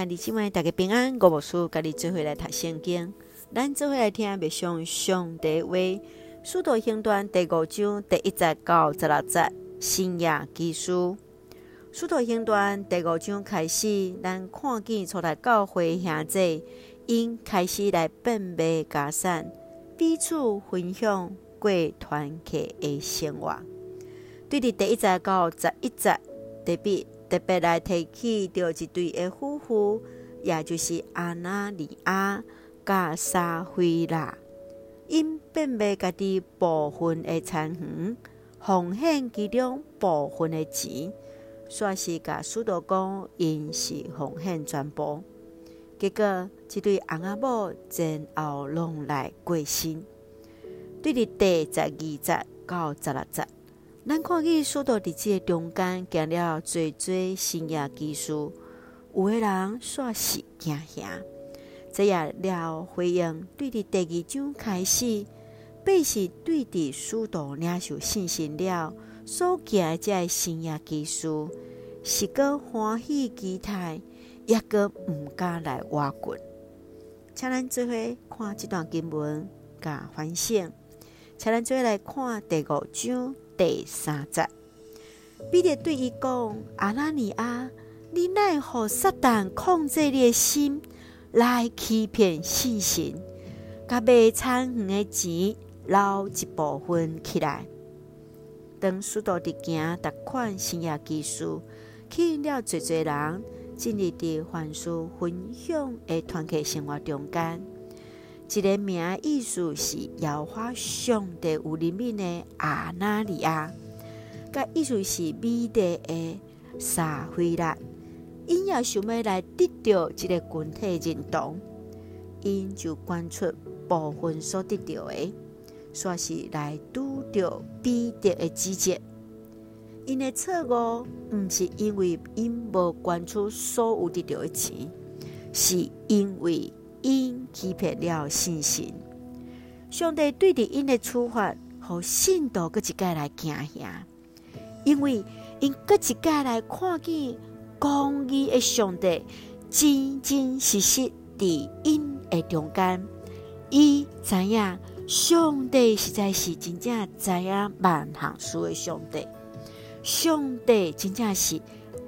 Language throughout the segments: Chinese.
兄弟姊妹，大家平安。我无事，家己做伙来读圣经。咱做伙来听默想上帝话。使徒行传第五章第一节到十六节，新约纪事。使徒行传第五章开始，咱看见出来教会兄弟因开始来变卖家产，彼此分享过团契的生活。对伫第一节到十一节，特别。特别来提起着一对的夫妇，也就是亚拿尼亚甲沙菲拉，因变卖家己部分的产园，奉献其中部分的钱，煞是甲使徒讲因是奉献全部。结果，这对翁仔某前后拢来过身。对伫第十二节到十六节。咱看见许多日子中间，行了济济新约纪事，有个人煞是惊吓。这也了回应，对伫第二章开始，必是对伫速度领受信心了，所行这新约纪事，是个欢喜期待，也个毋敢来挖掘。请咱做伙看这段经文，甲反省。请咱做伙来看第五章。第三节，彼得对伊讲：“阿拉尼亚，你奈何撒旦控制你的心，来欺骗信心，甲卖产园的钱留一部分起来。当许多的行达款新约纪事，吸引了侪侪人进入的凡事分享的团体生活中间。”一个名意思是耶和华上帝有灵悯的亚拿尼亚，甲意思是美丽的撒非喇，因也想要来得到这个群体认同，因就捐出部分所得到的，煞是来拄着彼得的指责。因的错误毋是因为因无捐出所有得到的钱，是因为。因欺骗了信心，上帝对着因的处罚，互信徒搁一届来惊吓，因为因搁一届来看见公义的上帝真真实实伫因的中间，伊知影上帝实在是真正知影万行事的上帝，上帝真正是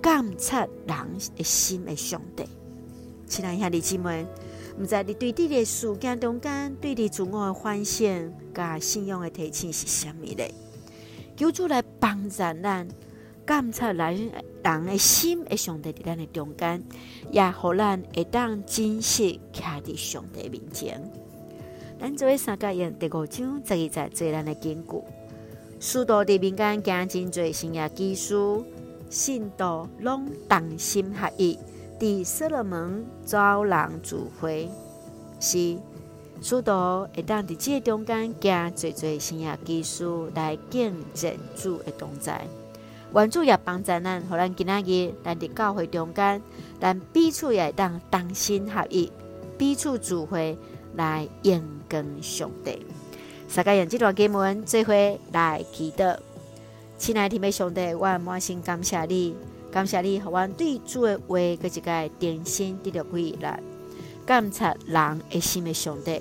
监察人的心的上帝。亲爱兄弟姊妹。毋知你对这个事件中间，对你自我的反省、甲信仰的提醒是虾米咧？求主来帮助咱，监察咱人的心会上帝伫咱的中间，也互咱会当真实徛伫上帝面前。咱做三角形第五章，十二节做咱的根据。许多伫民间行真济新约纪事，信徒拢同心合意。伫所罗门招人聚会，是许多会当伫这中间行济济新约纪事来见证主的同在。愿主也帮助咱，互咱今仔日咱伫教会中间，咱彼此也会当同心合意，彼此聚会来应跟上帝。大家用这段经文做伙来祈祷，亲爱的天父上帝，我满心感谢你。感谢你，互阮对主的话，搁一个重新得到鼓励。监察人的心的上帝，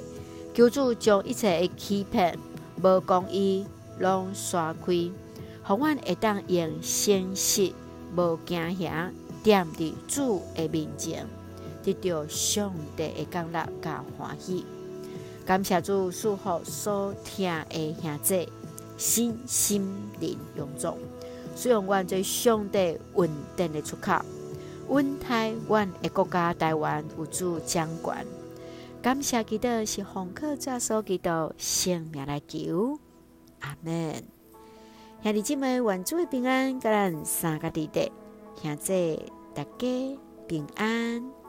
求主将一切的欺骗、无公义拢刷开，互阮会当用诚实、无惊吓，踮伫主的面前，得到上帝的降乐甲欢喜。感谢主赐福所听的兄弟，心心灵永壮。使用阮最上帝稳定的出口，稳台阮的国家台湾有主掌管。感谢基督是红客抓所基督生命来求，阿门。兄弟姐妹，愿主的平安，甲咱三个弟弟，兄弟大家平安。